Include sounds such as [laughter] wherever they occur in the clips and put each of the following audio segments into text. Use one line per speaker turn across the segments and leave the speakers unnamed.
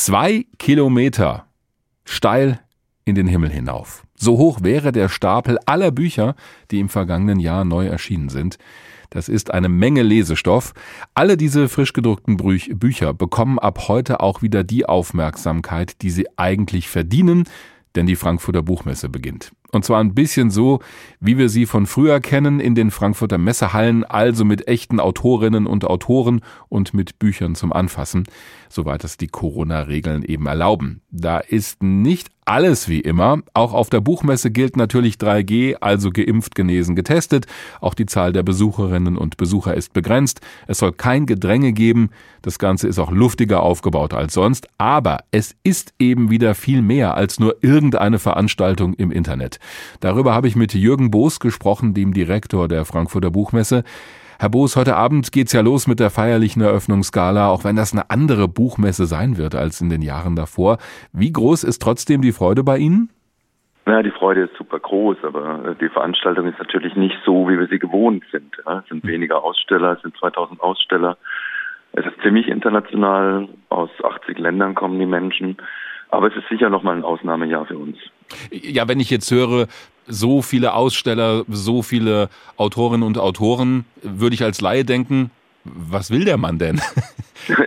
Zwei Kilometer steil in den Himmel hinauf. So hoch wäre der Stapel aller Bücher, die im vergangenen Jahr neu erschienen sind. Das ist eine Menge Lesestoff. Alle diese frisch gedruckten Bücher bekommen ab heute auch wieder die Aufmerksamkeit, die sie eigentlich verdienen, denn die Frankfurter Buchmesse beginnt. Und zwar ein bisschen so, wie wir sie von früher kennen in den Frankfurter Messehallen, also mit echten Autorinnen und Autoren und mit Büchern zum Anfassen, soweit es die Corona-Regeln eben erlauben. Da ist nicht alles wie immer. Auch auf der Buchmesse gilt natürlich 3G, also geimpft, genesen, getestet. Auch die Zahl der Besucherinnen und Besucher ist begrenzt. Es soll kein Gedränge geben. Das Ganze ist auch luftiger aufgebaut als sonst. Aber es ist eben wieder viel mehr als nur irgendeine Veranstaltung im Internet. Darüber habe ich mit Jürgen Boos gesprochen, dem Direktor der Frankfurter Buchmesse. Herr Boos, heute Abend geht's ja los mit der feierlichen Eröffnungsgala, auch wenn das eine andere Buchmesse sein wird als in den Jahren davor. Wie groß ist trotzdem die Freude bei Ihnen?
Ja, die Freude ist super groß, aber die Veranstaltung ist natürlich nicht so, wie wir sie gewohnt sind. Es sind hm. weniger Aussteller, es sind 2000 Aussteller. Es ist ziemlich international. Aus 80 Ländern kommen die Menschen. Aber es ist sicher nochmal ein Ausnahmejahr für uns.
Ja, wenn ich jetzt höre, so viele Aussteller, so viele Autorinnen und Autoren, würde ich als Laie denken, was will der Mann denn? Ja. [laughs]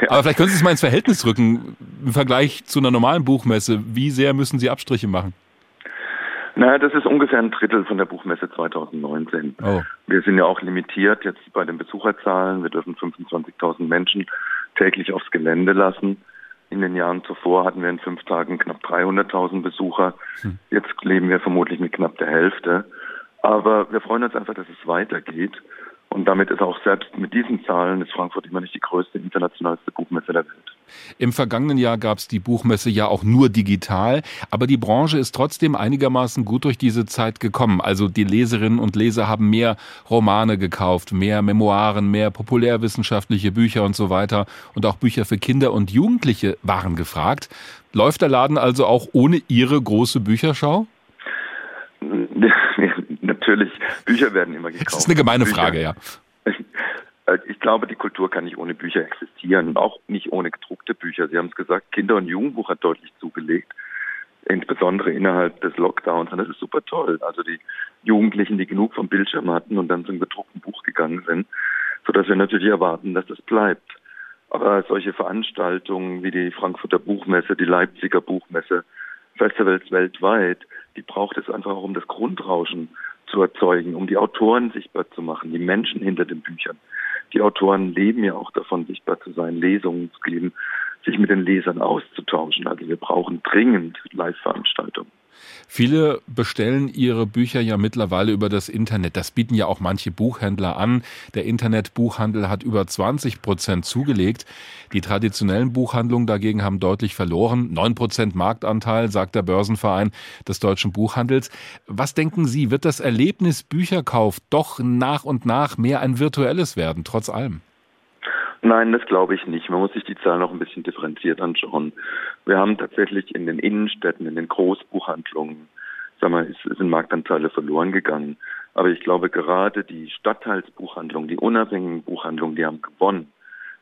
ja. Aber vielleicht können Sie es mal ins Verhältnis rücken im Vergleich zu einer normalen Buchmesse. Wie sehr müssen Sie Abstriche machen?
Naja, das ist ungefähr ein Drittel von der Buchmesse 2019. Oh. Wir sind ja auch limitiert jetzt bei den Besucherzahlen. Wir dürfen 25.000 Menschen täglich aufs Gelände lassen. In den Jahren zuvor hatten wir in fünf Tagen knapp 300.000 Besucher. Hm. Jetzt leben wir vermutlich mit knapp der Hälfte. Aber wir freuen uns einfach, dass es weitergeht. Und damit ist auch selbst mit diesen Zahlen ist Frankfurt immer nicht die größte internationalste Buchmesse der Welt.
Im vergangenen Jahr gab es die Buchmesse ja auch nur digital, aber die Branche ist trotzdem einigermaßen gut durch diese Zeit gekommen. Also die Leserinnen und Leser haben mehr Romane gekauft, mehr Memoiren, mehr populärwissenschaftliche Bücher und so weiter. Und auch Bücher für Kinder und Jugendliche waren gefragt. Läuft der Laden also auch ohne Ihre große Bücherschau? [laughs]
natürlich, Bücher werden immer gekauft.
Das ist eine gemeine Bücher. Frage, ja.
Äh, ich glaube, die Kultur kann nicht ohne Bücher existieren, auch nicht ohne gedruckte Bücher. Sie haben es gesagt, Kinder- und Jugendbuch hat deutlich zugelegt, insbesondere innerhalb des Lockdowns. Und das ist super toll. Also die Jugendlichen, die genug vom Bildschirm hatten und dann zum gedruckten Buch gegangen sind, sodass wir natürlich erwarten, dass das bleibt. Aber solche Veranstaltungen wie die Frankfurter Buchmesse, die Leipziger Buchmesse, Festivals weltweit, die braucht es einfach auch, um das Grundrauschen zu erzeugen, um die Autoren sichtbar zu machen, die Menschen hinter den Büchern. Die Autoren leben ja auch davon, sichtbar zu sein, Lesungen zu geben, sich mit den Lesern auszutauschen. Also wir brauchen dringend Live-Veranstaltungen.
Viele bestellen ihre Bücher ja mittlerweile über das Internet. Das bieten ja auch manche Buchhändler an. Der Internetbuchhandel hat über 20 Prozent zugelegt. Die traditionellen Buchhandlungen dagegen haben deutlich verloren. 9 Prozent Marktanteil, sagt der Börsenverein des deutschen Buchhandels. Was denken Sie, wird das Erlebnis Bücherkauf doch nach und nach mehr ein virtuelles werden, trotz allem?
Nein, das glaube ich nicht. Man muss sich die Zahlen noch ein bisschen differenziert anschauen. Wir haben tatsächlich in den Innenstädten, in den Großbuchhandlungen, sagen wir, sind Marktanteile verloren gegangen. Aber ich glaube, gerade die Stadtteilsbuchhandlungen, die unabhängigen Buchhandlungen, die haben gewonnen.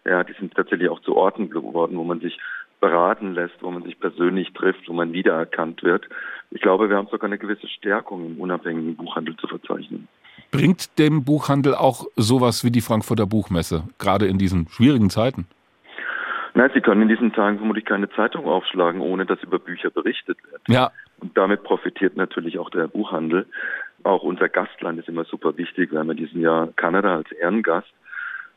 Ja, die sind tatsächlich auch zu Orten geworden, wo man sich beraten lässt, wo man sich persönlich trifft, wo man wiedererkannt wird. Ich glaube, wir haben sogar eine gewisse Stärkung im unabhängigen Buchhandel zu verzeichnen.
Bringt dem Buchhandel auch sowas wie die Frankfurter Buchmesse, gerade in diesen schwierigen Zeiten?
Nein, Sie können in diesen Tagen vermutlich keine Zeitung aufschlagen, ohne dass über Bücher berichtet wird.
Ja.
Und damit profitiert natürlich auch der Buchhandel. Auch unser Gastland ist immer super wichtig. Wir haben ja diesen Jahr Kanada als Ehrengast.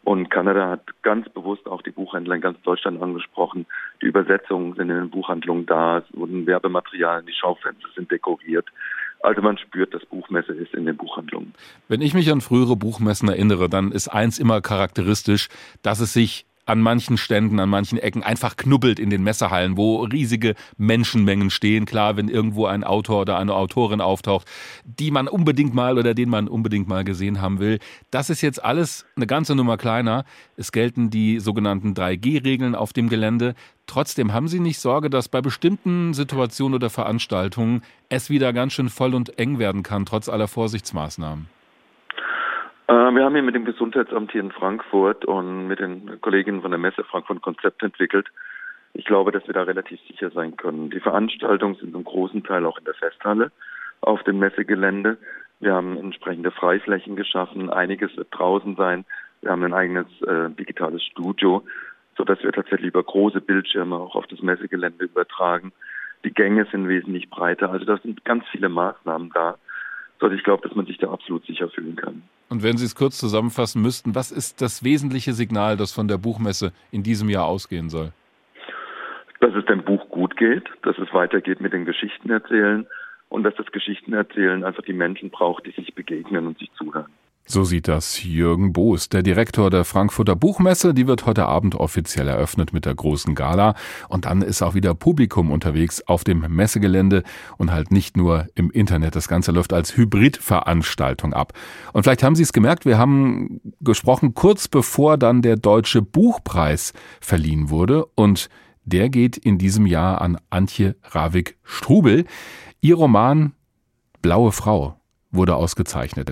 Und Kanada hat ganz bewusst auch die Buchhändler in ganz Deutschland angesprochen. Die Übersetzungen sind in den Buchhandlungen da, es wurden Werbematerialien, die Schaufenster sind dekoriert. Also man spürt, dass Buchmesse ist in den Buchhandlungen.
Wenn ich mich an frühere Buchmessen erinnere, dann ist eins immer charakteristisch, dass es sich an manchen Ständen, an manchen Ecken einfach knubbelt in den Messehallen, wo riesige Menschenmengen stehen. Klar, wenn irgendwo ein Autor oder eine Autorin auftaucht, die man unbedingt mal oder den man unbedingt mal gesehen haben will. Das ist jetzt alles eine ganze Nummer kleiner. Es gelten die sogenannten 3G-Regeln auf dem Gelände. Trotzdem haben Sie nicht Sorge, dass bei bestimmten Situationen oder Veranstaltungen es wieder ganz schön voll und eng werden kann, trotz aller Vorsichtsmaßnahmen?
Wir haben hier mit dem Gesundheitsamt hier in Frankfurt und mit den Kolleginnen von der Messe Frankfurt ein Konzept entwickelt. Ich glaube, dass wir da relativ sicher sein können. Die Veranstaltungen sind zum großen Teil auch in der Festhalle auf dem Messegelände. Wir haben entsprechende Freiflächen geschaffen. Einiges wird draußen sein. Wir haben ein eigenes äh, digitales Studio, sodass wir tatsächlich über große Bildschirme auch auf das Messegelände übertragen. Die Gänge sind wesentlich breiter. Also da sind ganz viele Maßnahmen da, sodass ich glaube, dass man sich da absolut sicher fühlen kann.
Und wenn Sie es kurz zusammenfassen müssten, was ist das wesentliche Signal, das von der Buchmesse in diesem Jahr ausgehen soll?
Dass es dem Buch gut geht, dass es weitergeht mit den Geschichten erzählen und dass das Geschichten erzählen einfach die Menschen braucht, die sich begegnen und sich zuhören.
So sieht das Jürgen Boos, der Direktor der Frankfurter Buchmesse. Die wird heute Abend offiziell eröffnet mit der großen Gala. Und dann ist auch wieder Publikum unterwegs auf dem Messegelände und halt nicht nur im Internet. Das Ganze läuft als Hybridveranstaltung ab. Und vielleicht haben Sie es gemerkt, wir haben gesprochen kurz bevor dann der Deutsche Buchpreis verliehen wurde. Und der geht in diesem Jahr an Antje Ravik Strubel. Ihr Roman Blaue Frau wurde ausgezeichnet.